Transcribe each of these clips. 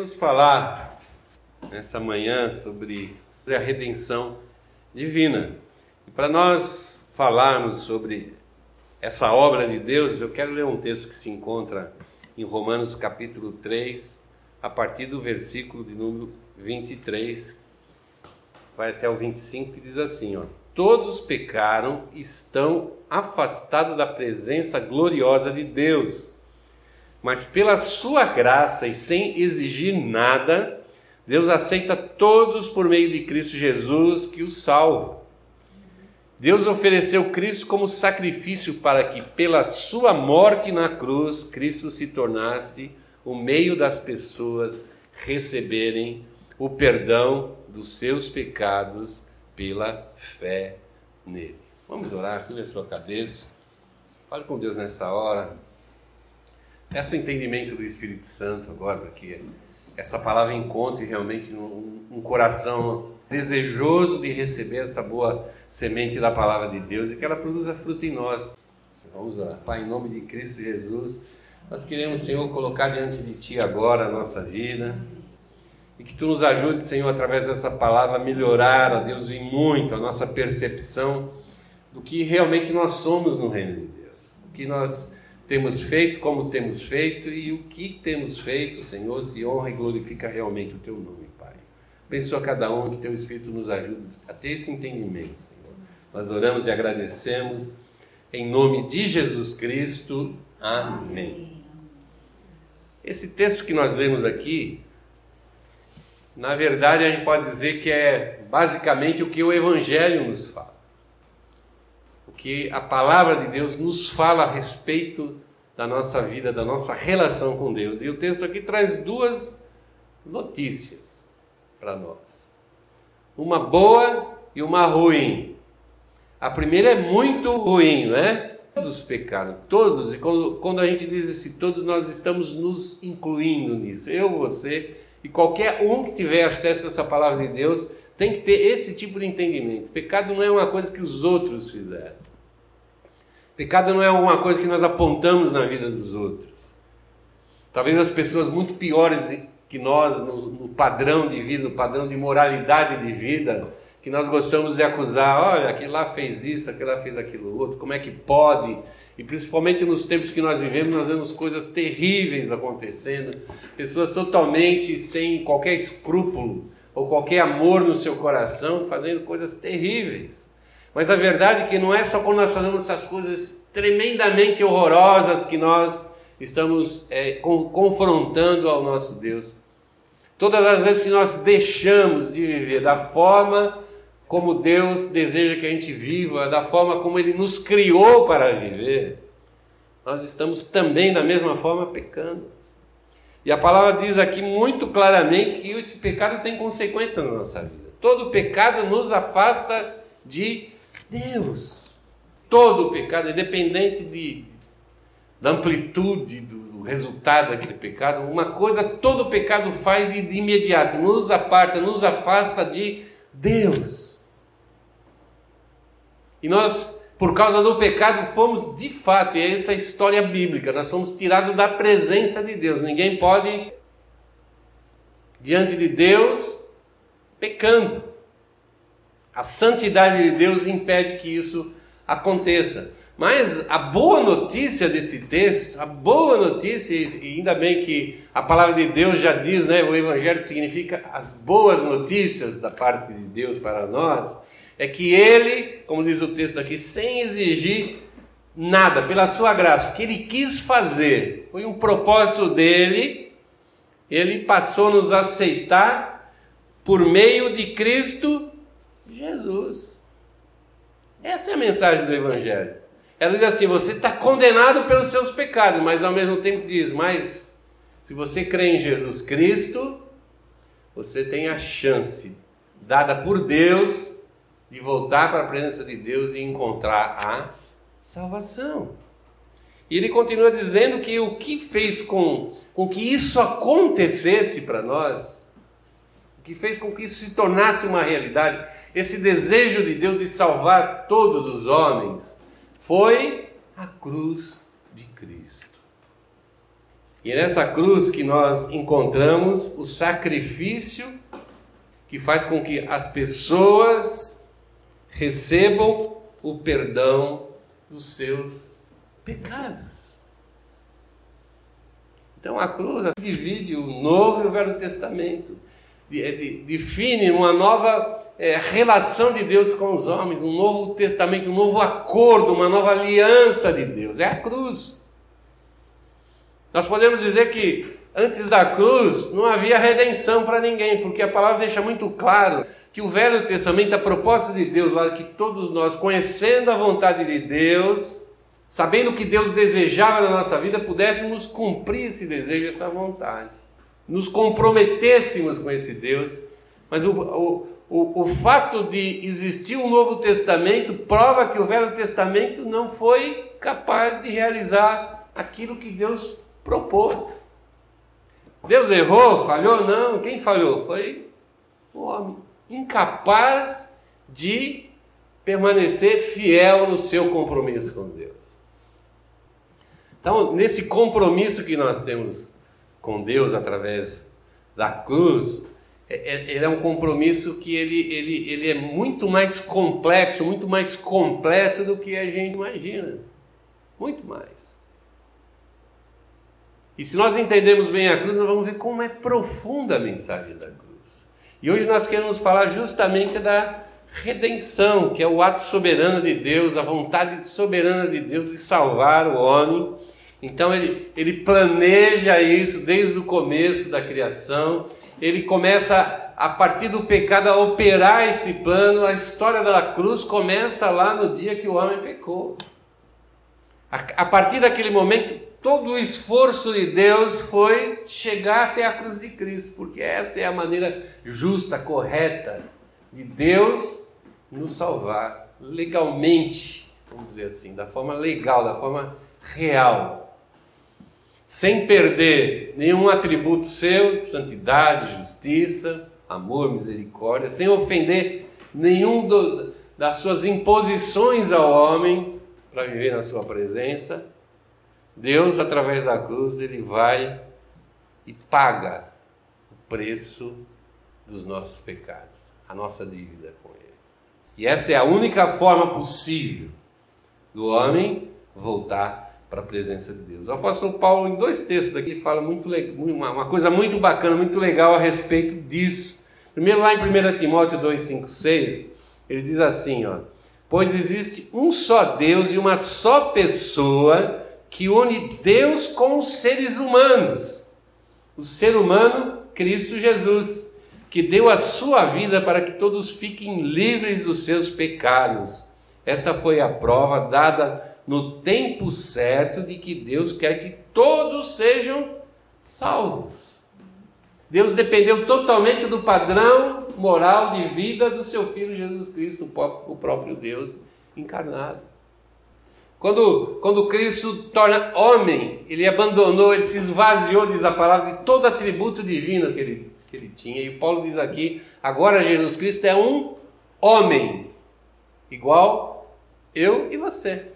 nos falar nessa manhã sobre a redenção divina. E para nós falarmos sobre essa obra de Deus, eu quero ler um texto que se encontra em Romanos capítulo 3, a partir do versículo de número 23, vai até o 25, que diz assim, ó: Todos pecaram e estão afastados da presença gloriosa de Deus mas pela sua graça e sem exigir nada, Deus aceita todos por meio de Cristo Jesus que os salva. Deus ofereceu Cristo como sacrifício para que, pela sua morte na cruz, Cristo se tornasse o meio das pessoas receberem o perdão dos seus pecados pela fé nele. Vamos orar, curva a sua cabeça. Fale com Deus nessa hora. O entendimento do Espírito Santo agora, que essa palavra encontre realmente um, um coração desejoso de receber essa boa semente da palavra de Deus e que ela produza fruto em nós. Vamos orar. Pai, em nome de Cristo Jesus, nós queremos, Senhor, colocar diante de Ti agora a nossa vida e que Tu nos ajude, Senhor, através dessa palavra, a melhorar, ó Deus, em muito a nossa percepção do que realmente nós somos no reino de Deus. O que nós temos feito, como temos feito e o que temos feito, Senhor, se honra e glorifica realmente o teu nome, Pai. Abençoa cada um, que teu Espírito nos ajude a ter esse entendimento, Senhor. Nós oramos e agradecemos em nome de Jesus Cristo. Amém. Esse texto que nós lemos aqui, na verdade, a gente pode dizer que é basicamente o que o Evangelho nos fala que a palavra de Deus nos fala a respeito da nossa vida, da nossa relação com Deus. E o texto aqui traz duas notícias para nós: uma boa e uma ruim. A primeira é muito ruim, né? Todos pecaram, todos, e quando, quando a gente diz assim, todos nós estamos nos incluindo nisso, eu, você e qualquer um que tiver acesso a essa palavra de Deus tem que ter esse tipo de entendimento. Pecado não é uma coisa que os outros fizeram. Pecado não é alguma coisa que nós apontamos na vida dos outros. Talvez as pessoas muito piores que nós, no, no padrão de vida, no padrão de moralidade de vida, que nós gostamos de acusar, olha, aquele lá fez isso, aquele lá fez aquilo outro, como é que pode? E principalmente nos tempos que nós vivemos, nós vemos coisas terríveis acontecendo, pessoas totalmente sem qualquer escrúpulo ou qualquer amor no seu coração, fazendo coisas terríveis. Mas a verdade é que não é só quando nós fazemos essas coisas tremendamente horrorosas que nós estamos é, confrontando ao nosso Deus. Todas as vezes que nós deixamos de viver da forma como Deus deseja que a gente viva, da forma como Ele nos criou para viver, nós estamos também da mesma forma pecando. E a palavra diz aqui muito claramente que esse pecado tem consequências na nossa vida. Todo pecado nos afasta de Deus. Todo pecado, independente de, da amplitude do resultado daquele pecado, uma coisa todo pecado faz e de imediato nos aparta, nos afasta de Deus. E nós, por causa do pecado, fomos de fato, e é essa a história bíblica, nós fomos tirados da presença de Deus. Ninguém pode, diante de Deus, pecando. A santidade de Deus impede que isso aconteça. Mas a boa notícia desse texto, a boa notícia, e ainda bem que a palavra de Deus já diz, né, o Evangelho significa as boas notícias da parte de Deus para nós, é que Ele, como diz o texto aqui, sem exigir nada, pela Sua graça, o que Ele quis fazer, foi um propósito dele, Ele passou a nos aceitar por meio de Cristo Jesus. Essa é a mensagem do Evangelho. Ela diz assim: você está condenado pelos seus pecados, mas ao mesmo tempo diz: mas se você crê em Jesus Cristo, você tem a chance dada por Deus de voltar para a presença de Deus e encontrar a salvação. E ele continua dizendo que o que fez com, com que isso acontecesse para nós, o que fez com que isso se tornasse uma realidade, esse desejo de Deus de salvar todos os homens, foi a cruz de Cristo. E é nessa cruz que nós encontramos o sacrifício que faz com que as pessoas recebam o perdão dos seus pecados. Então a cruz divide o Novo e o Velho Testamento, define uma nova é, relação de Deus com os homens, um novo testamento, um novo acordo, uma nova aliança de Deus. É a cruz. Nós podemos dizer que antes da cruz não havia redenção para ninguém, porque a palavra deixa muito claro que o Velho Testamento, a proposta de Deus lá, que todos nós, conhecendo a vontade de Deus, sabendo o que Deus desejava na nossa vida, pudéssemos cumprir esse desejo, essa vontade, nos comprometêssemos com esse Deus. Mas o, o, o, fato de existir um Novo Testamento prova que o Velho Testamento não foi capaz de realizar aquilo que Deus propôs. Deus errou, falhou? Não. Quem falhou? Foi o homem. Incapaz de permanecer fiel no seu compromisso com Deus. Então, nesse compromisso que nós temos com Deus através da cruz, é, é, ele é um compromisso que ele, ele, ele é muito mais complexo, muito mais completo do que a gente imagina. Muito mais. E se nós entendemos bem a cruz, nós vamos ver como é profunda a mensagem da cruz. E hoje nós queremos falar justamente da redenção, que é o ato soberano de Deus, a vontade soberana de Deus de salvar o homem. Então ele, ele planeja isso desde o começo da criação, ele começa a partir do pecado a operar esse plano. A história da cruz começa lá no dia que o homem pecou. A, a partir daquele momento, todo o esforço de Deus foi chegar até a cruz de Cristo, porque essa é a maneira justa, correta de Deus nos salvar legalmente, vamos dizer assim, da forma legal, da forma real, sem perder nenhum atributo seu, santidade, justiça, amor, misericórdia, sem ofender nenhum do, das suas imposições ao homem para viver na sua presença Deus, através da cruz, ele vai e paga o preço dos nossos pecados, a nossa dívida com ele. E essa é a única forma possível do homem voltar para a presença de Deus. O apóstolo Paulo, em dois textos aqui, fala muito, uma coisa muito bacana, muito legal a respeito disso. Primeiro, lá em 1 Timóteo 2, 5, 6, ele diz assim: ó, Pois existe um só Deus e uma só pessoa que une Deus com os seres humanos. O ser humano, Cristo Jesus, que deu a sua vida para que todos fiquem livres dos seus pecados. Esta foi a prova dada no tempo certo de que Deus quer que todos sejam salvos. Deus dependeu totalmente do padrão moral de vida do seu filho Jesus Cristo, o próprio Deus encarnado. Quando, quando Cristo torna homem, ele abandonou, ele se esvaziou, diz a palavra, de todo atributo divino que ele, que ele tinha. E Paulo diz aqui: agora Jesus Cristo é um homem, igual eu e você.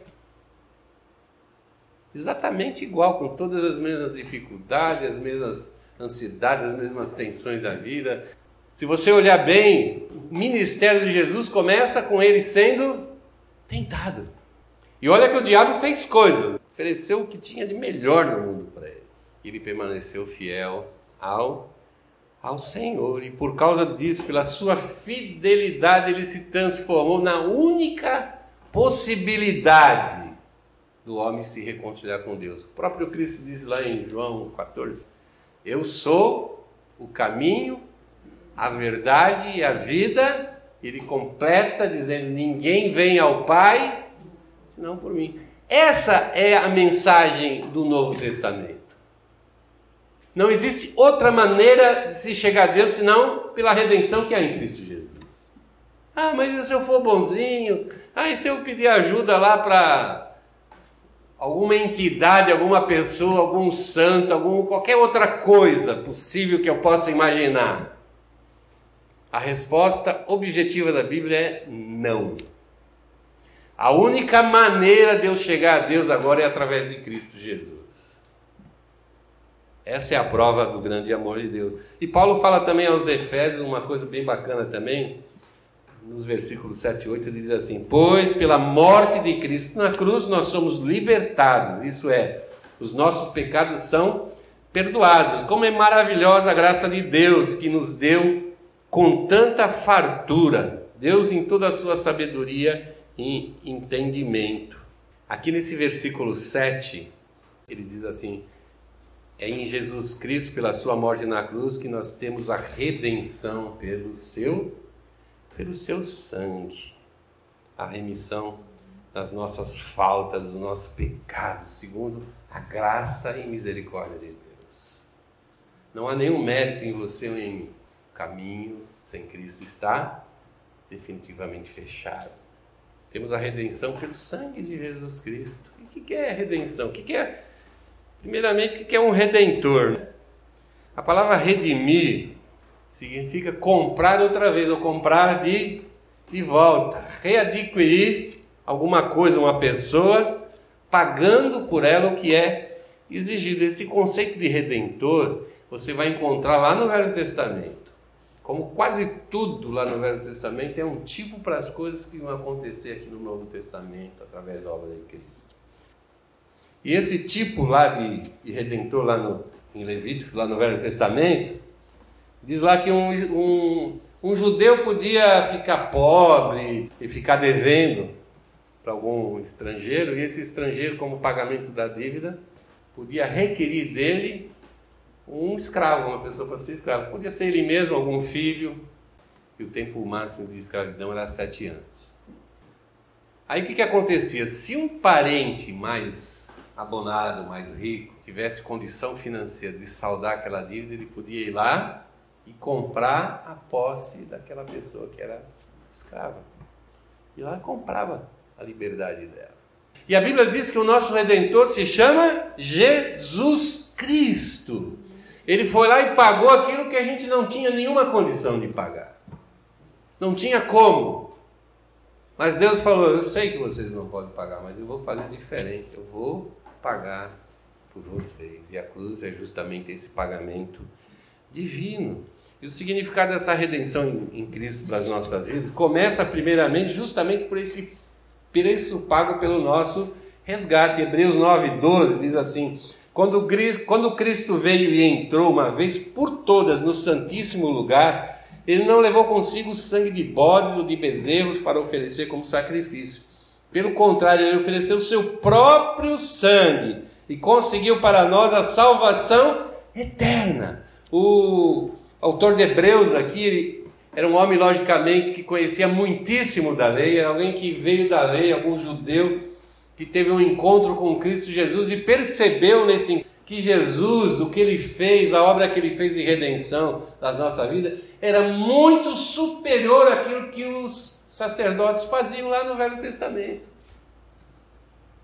Exatamente igual, com todas as mesmas dificuldades, as mesmas ansiedades, as mesmas tensões da vida. Se você olhar bem, o ministério de Jesus começa com ele sendo tentado. E olha que o diabo fez coisas, ofereceu o que tinha de melhor no mundo para ele. Ele permaneceu fiel ao, ao Senhor. E por causa disso, pela sua fidelidade, ele se transformou na única possibilidade do homem se reconciliar com Deus. O próprio Cristo diz lá em João 14: Eu sou o caminho, a verdade e a vida. Ele completa dizendo: Ninguém vem ao Pai senão por mim. Essa é a mensagem do Novo Testamento. Não existe outra maneira de se chegar a Deus senão pela redenção que há em Cristo Jesus. Ah, mas se eu for bonzinho? Ah, e se eu pedir ajuda lá para alguma entidade, alguma pessoa, algum santo, algum, qualquer outra coisa possível que eu possa imaginar? A resposta objetiva da Bíblia é não. A única maneira de eu chegar a Deus agora é através de Cristo Jesus. Essa é a prova do grande amor de Deus. E Paulo fala também aos Efésios uma coisa bem bacana também, nos versículos 7 e 8, ele diz assim: Pois pela morte de Cristo na cruz nós somos libertados, isso é, os nossos pecados são perdoados. Como é maravilhosa a graça de Deus que nos deu com tanta fartura, Deus em toda a sua sabedoria e entendimento. Aqui nesse versículo 7, ele diz assim: É em Jesus Cristo, pela sua morte na cruz, que nós temos a redenção pelo seu pelo seu sangue, a remissão das nossas faltas, dos nossos pecados, segundo a graça e misericórdia de Deus. Não há nenhum mérito em você em caminho sem Cristo, está definitivamente fechado. Temos a redenção pelo sangue de Jesus Cristo. O que é redenção? O que é, primeiramente, o que é um redentor? A palavra redimir significa comprar outra vez, ou comprar de, de volta, readquirir alguma coisa, uma pessoa, pagando por ela o que é exigido. Esse conceito de redentor você vai encontrar lá no Velho Testamento. Como quase tudo lá no Velho Testamento é um tipo para as coisas que vão acontecer aqui no Novo Testamento, através da obra de Cristo. E esse tipo lá de, de redentor, lá no, em Levíticos, lá no Velho Testamento, Diz lá que um, um, um judeu podia ficar pobre e ficar devendo para algum estrangeiro, e esse estrangeiro, como pagamento da dívida, podia requerir dele um escravo, uma pessoa para ser escravo. Podia ser ele mesmo, algum filho, e o tempo máximo de escravidão era sete anos. Aí o que, que acontecia? Se um parente mais abonado, mais rico, tivesse condição financeira de saldar aquela dívida, ele podia ir lá e comprar a posse daquela pessoa que era escrava. E lá comprava a liberdade dela. E a Bíblia diz que o nosso redentor se chama Jesus Cristo. Ele foi lá e pagou aquilo que a gente não tinha nenhuma condição de pagar. Não tinha como. Mas Deus falou: Eu sei que vocês não podem pagar, mas eu vou fazer diferente. Eu vou pagar por vocês. E a cruz é justamente esse pagamento divino. E o significado dessa redenção em, Cristo para as nossas vidas começa primeiramente justamente por esse preço pago pelo nosso resgate. Hebreus 9, 12 diz assim: quando, quando Cristo veio e entrou uma vez por todas no Santíssimo Lugar, ele não levou consigo sangue de bodes ou de bezerros para oferecer como sacrifício. Pelo contrário, ele ofereceu o seu próprio sangue e conseguiu para nós a salvação eterna. O autor de Hebreus aqui, era um homem, logicamente, que conhecia muitíssimo da lei, era alguém que veio da lei, algum judeu que teve um encontro com Cristo Jesus e percebeu nesse que Jesus, o que ele fez, a obra que ele fez de redenção das nossas vidas, era muito superior àquilo que os sacerdotes faziam lá no Velho Testamento.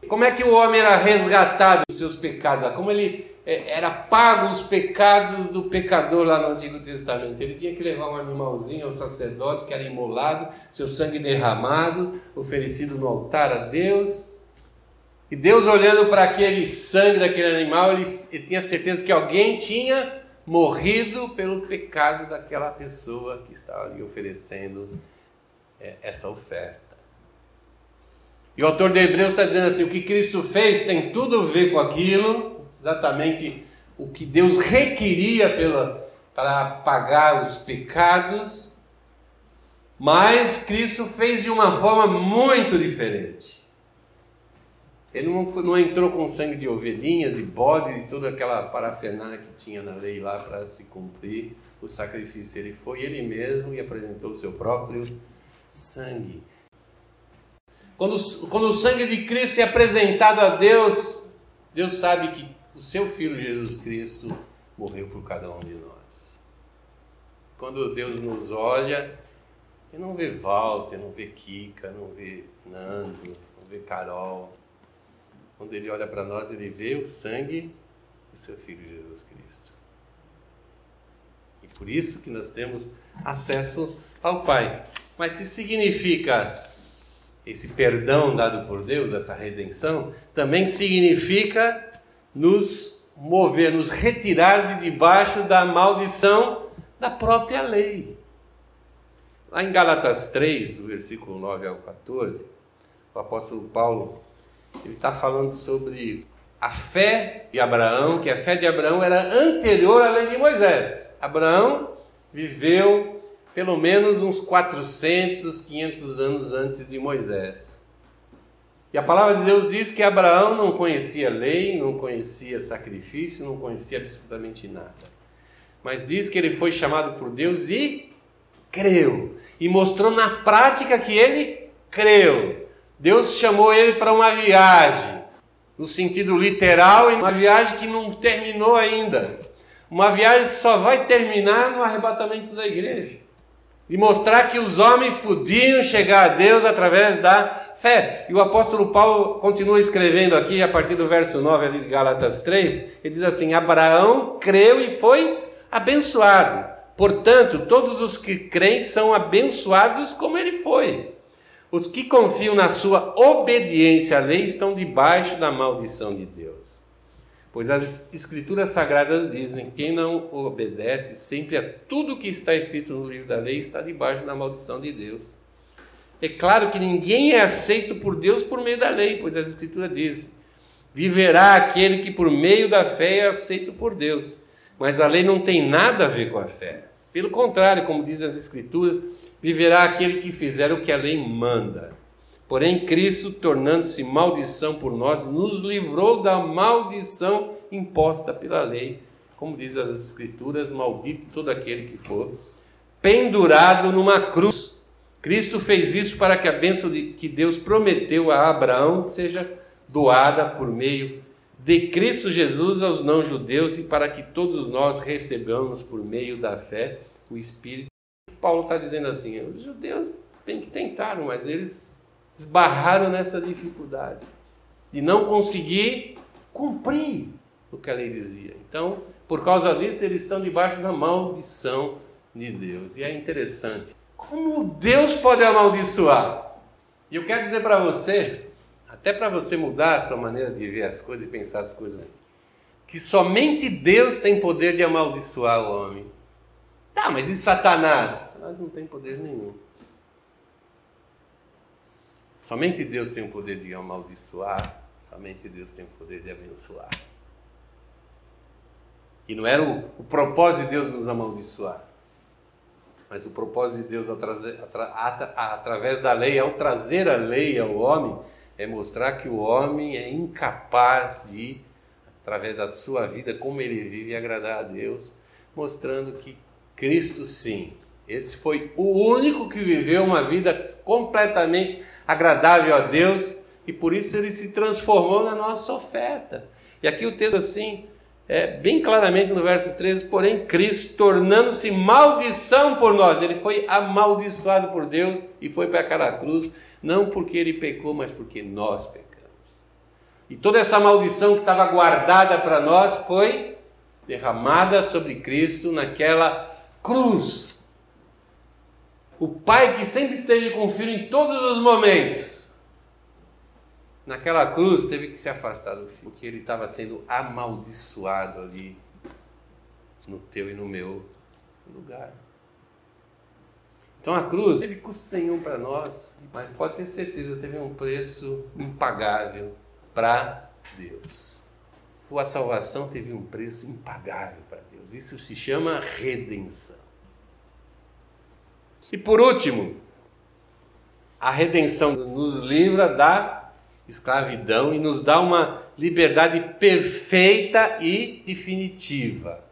Como é que o homem era resgatado dos seus pecados? Como ele é, era pago os pecados do pecador lá no Antigo Testamento. Ele tinha que levar um animalzinho ao sacerdote que era imolado, seu sangue derramado, oferecido no altar a Deus. E Deus olhando para aquele sangue daquele animal, ele, ele tinha certeza que alguém tinha morrido pelo pecado daquela pessoa que estava ali oferecendo é, essa oferta. E o autor de Hebreus está dizendo assim: o que Cristo fez tem tudo a ver com aquilo, exatamente o que Deus requeria pela, para pagar os pecados, mas Cristo fez de uma forma muito diferente. Ele não, não entrou com sangue de ovelhinhas e bode e toda aquela parafernália que tinha na lei lá para se cumprir o sacrifício. Ele foi ele mesmo e apresentou o seu próprio sangue. Quando, quando o sangue de Cristo é apresentado a Deus, Deus sabe que o seu Filho Jesus Cristo morreu por cada um de nós. Quando Deus nos olha, Ele não vê Walter, não vê Kika, não vê Nando, não vê Carol. Quando Ele olha para nós, Ele vê o sangue do seu Filho Jesus Cristo. E por isso que nós temos acesso ao Pai. Mas se significa esse perdão dado por Deus, essa redenção, também significa nos mover, nos retirar de debaixo da maldição da própria lei. Lá em Gálatas 3, do versículo 9 ao 14, o apóstolo Paulo ele está falando sobre a fé de Abraão, que a fé de Abraão era anterior à lei de Moisés. Abraão viveu pelo menos uns 400, 500 anos antes de Moisés. E a palavra de Deus diz que Abraão não conhecia lei, não conhecia sacrifício, não conhecia absolutamente nada. Mas diz que ele foi chamado por Deus e creu e mostrou na prática que ele creu. Deus chamou ele para uma viagem, no sentido literal, e uma viagem que não terminou ainda. Uma viagem que só vai terminar no arrebatamento da igreja. E mostrar que os homens podiam chegar a Deus através da fé. E o apóstolo Paulo continua escrevendo aqui, a partir do verso 9 ali de Gálatas 3, ele diz assim: Abraão creu e foi abençoado. Portanto, todos os que creem são abençoados como ele foi. Os que confiam na sua obediência à lei estão debaixo da maldição de Deus. Pois as escrituras sagradas dizem: quem não obedece sempre a tudo que está escrito no livro da lei está debaixo da maldição de Deus. É claro que ninguém é aceito por Deus por meio da lei, pois as escrituras dizem: viverá aquele que por meio da fé é aceito por Deus. Mas a lei não tem nada a ver com a fé. Pelo contrário, como diz as Escrituras, viverá aquele que fizer o que a lei manda. Porém, Cristo, tornando-se maldição por nós, nos livrou da maldição imposta pela lei. Como diz as Escrituras, maldito todo aquele que for pendurado numa cruz. Cristo fez isso para que a bênção de, que Deus prometeu a Abraão seja doada por meio de Cristo Jesus aos não-judeus e para que todos nós recebamos por meio da fé o Espírito. Paulo está dizendo assim: os judeus bem que tentaram, mas eles esbarraram nessa dificuldade de não conseguir cumprir o que a lei dizia. Então, por causa disso, eles estão debaixo da maldição de Deus. E é interessante. Como Deus pode amaldiçoar? E eu quero dizer para você até para você mudar a sua maneira de ver as coisas e pensar as coisas, que somente Deus tem poder de amaldiçoar o homem. Tá, mas e Satanás? Satanás não tem poder nenhum. Somente Deus tem o poder de amaldiçoar, somente Deus tem o poder de abençoar. E não era o, o propósito de Deus nos amaldiçoar. Mas o propósito de Deus através da lei, ao trazer a lei ao homem, é mostrar que o homem é incapaz de, através da sua vida, como ele vive, agradar a Deus, mostrando que Cristo sim. Esse foi o único que viveu uma vida completamente agradável a Deus e por isso ele se transformou na nossa oferta. E aqui o texto assim, é, bem claramente no verso 13, porém Cristo tornando-se maldição por nós, ele foi amaldiçoado por Deus e foi para aquela cruz não porque ele pecou, mas porque nós pecamos. E toda essa maldição que estava guardada para nós foi derramada sobre Cristo naquela cruz. O pai que sempre esteve com o filho em todos os momentos, naquela cruz teve que se afastar do filho, porque ele estava sendo amaldiçoado ali no teu e no meu lugar. Então a cruz teve custo nenhum para nós, mas pode ter certeza, teve um preço impagável para Deus. A salvação teve um preço impagável para Deus. Isso se chama redenção. E por último, a redenção nos livra da escravidão e nos dá uma liberdade perfeita e definitiva.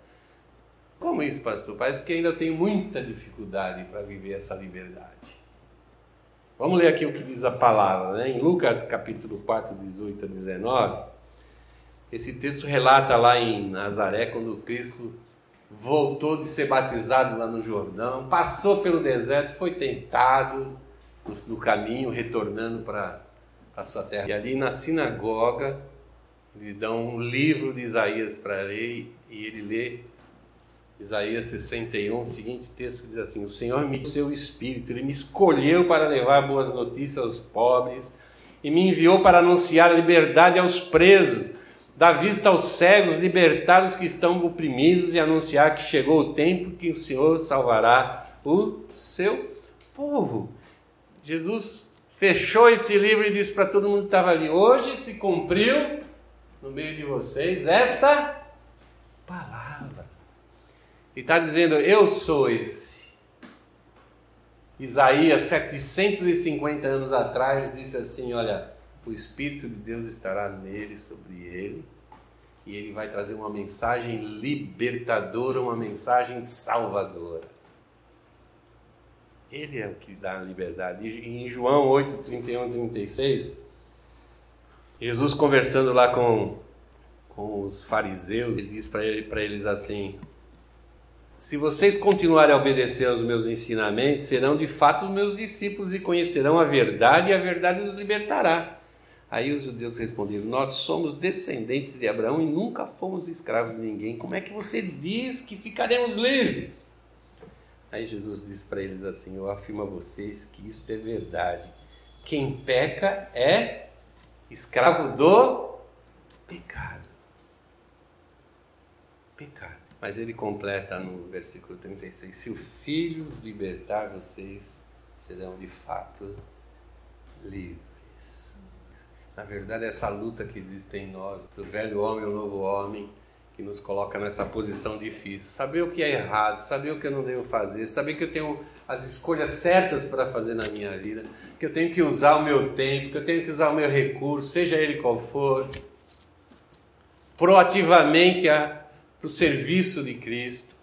Como isso, pastor? Parece que ainda tenho muita dificuldade para viver essa liberdade. Vamos ler aqui o que diz a palavra, né? Em Lucas capítulo 4, 18 a 19. Esse texto relata lá em Nazaré, quando Cristo voltou de ser batizado lá no Jordão, passou pelo deserto, foi tentado no caminho, retornando para a sua terra. E ali na sinagoga, lhe dão um livro de Isaías para ler e ele lê Isaías 61, o seguinte texto diz assim: O Senhor me deu seu espírito, ele me escolheu para levar boas notícias aos pobres e me enviou para anunciar a liberdade aos presos, dar vista aos cegos, libertar os que estão oprimidos e anunciar que chegou o tempo que o Senhor salvará o seu povo. Jesus fechou esse livro e disse para todo mundo que estava ali: hoje se cumpriu no meio de vocês essa palavra. E está dizendo: eu sou esse. Isaías, 750 anos atrás, disse assim: Olha, o Espírito de Deus estará nele, sobre ele, e ele vai trazer uma mensagem libertadora, uma mensagem salvadora. Ele é o que dá a liberdade. E em João 8, 31 36, Jesus conversando lá com, com os fariseus, ele diz para ele, eles assim: Se vocês continuarem a obedecer aos meus ensinamentos, serão de fato meus discípulos e conhecerão a verdade, e a verdade os libertará. Aí os judeus responderam: Nós somos descendentes de Abraão e nunca fomos escravos de ninguém. Como é que você diz que ficaremos livres? Aí Jesus diz para eles assim: Eu afirmo a vocês que isto é verdade. Quem peca é escravo do pecado. Pecado. Mas ele completa no versículo 36: Se o Filho os libertar, vocês serão de fato livres. Na verdade, essa luta que existe em nós, do velho homem ao novo homem, que nos coloca nessa posição difícil. Saber o que é errado, saber o que eu não devo fazer, saber que eu tenho as escolhas certas para fazer na minha vida, que eu tenho que usar o meu tempo, que eu tenho que usar o meu recurso, seja ele qual for, proativamente para o serviço de Cristo.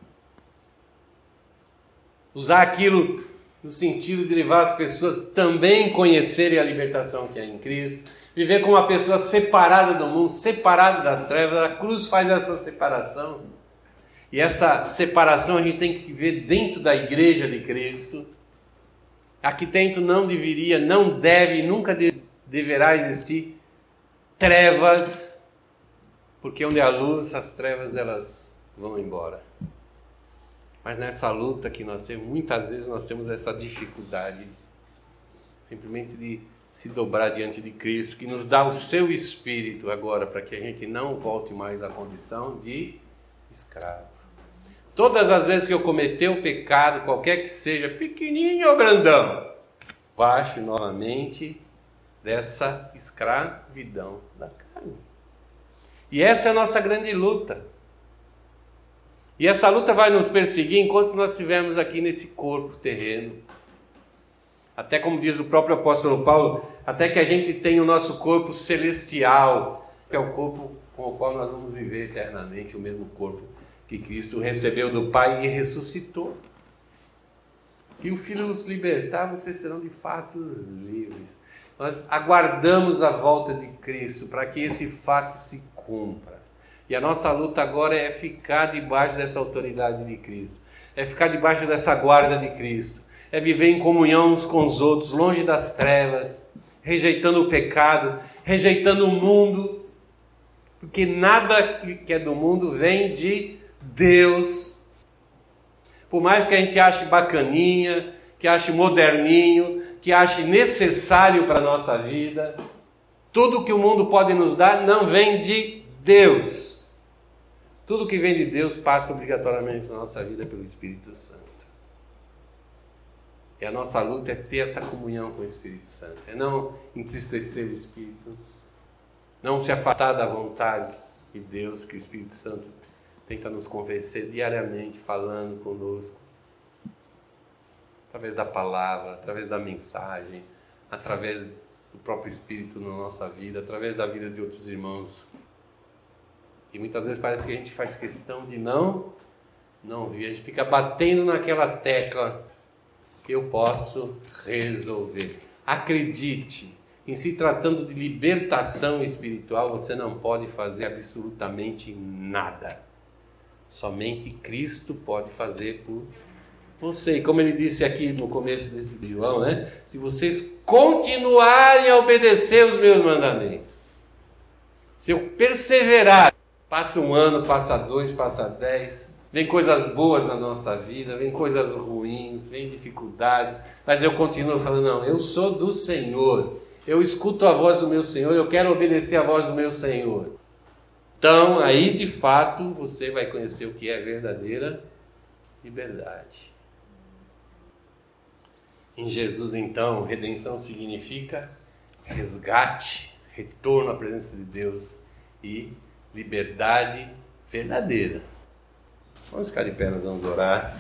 Usar aquilo no sentido de levar as pessoas também conhecerem a libertação que há em Cristo viver como uma pessoa separada do mundo, separada das trevas. A cruz faz essa separação. E essa separação a gente tem que ver dentro da igreja de Cristo. Aqui não deveria, não deve, nunca de, deverá existir trevas, porque onde há luz, as trevas elas vão embora. Mas nessa luta que nós temos, muitas vezes nós temos essa dificuldade simplesmente de se dobrar diante de Cristo, que nos dá o seu espírito agora, para que a gente não volte mais à condição de escravo. Todas as vezes que eu cometer o pecado, qualquer que seja, pequenininho ou grandão, baixo novamente dessa escravidão da carne. E essa é a nossa grande luta. E essa luta vai nos perseguir enquanto nós estivermos aqui nesse corpo terreno. Até como diz o próprio apóstolo Paulo, até que a gente tenha o nosso corpo celestial, que é o corpo com o qual nós vamos viver eternamente, o mesmo corpo que Cristo recebeu do Pai e ressuscitou. Se o Filho nos libertar, vocês serão de fato livres. Nós aguardamos a volta de Cristo para que esse fato se cumpra. E a nossa luta agora é ficar debaixo dessa autoridade de Cristo, é ficar debaixo dessa guarda de Cristo é viver em comunhão uns com os outros, longe das trevas, rejeitando o pecado, rejeitando o mundo, porque nada que é do mundo vem de Deus. Por mais que a gente ache bacaninha, que ache moderninho, que ache necessário para a nossa vida, tudo que o mundo pode nos dar não vem de Deus. Tudo que vem de Deus passa obrigatoriamente na nossa vida pelo Espírito Santo. E a nossa luta é ter essa comunhão com o Espírito Santo, é não entristecer o Espírito, não se afastar da vontade de Deus, que o Espírito Santo tenta nos convencer diariamente, falando conosco, através da palavra, através da mensagem, através do próprio Espírito na nossa vida, através da vida de outros irmãos. E muitas vezes parece que a gente faz questão de não, não ouvir, a gente fica batendo naquela tecla eu posso resolver. Acredite, em se tratando de libertação espiritual, você não pode fazer absolutamente nada. Somente Cristo pode fazer por você. E como ele disse aqui no começo desse João, né? Se vocês continuarem a obedecer os meus mandamentos, se eu perseverar, passa um ano, passa dois, passa dez, Vem coisas boas na nossa vida, vem coisas ruins, vem dificuldades, mas eu continuo falando, não, eu sou do Senhor. Eu escuto a voz do meu Senhor, eu quero obedecer a voz do meu Senhor. Então, aí de fato você vai conhecer o que é verdadeira liberdade. Em Jesus, então, redenção significa resgate, retorno à presença de Deus e liberdade verdadeira. Vamos ficar de pernas, vamos orar.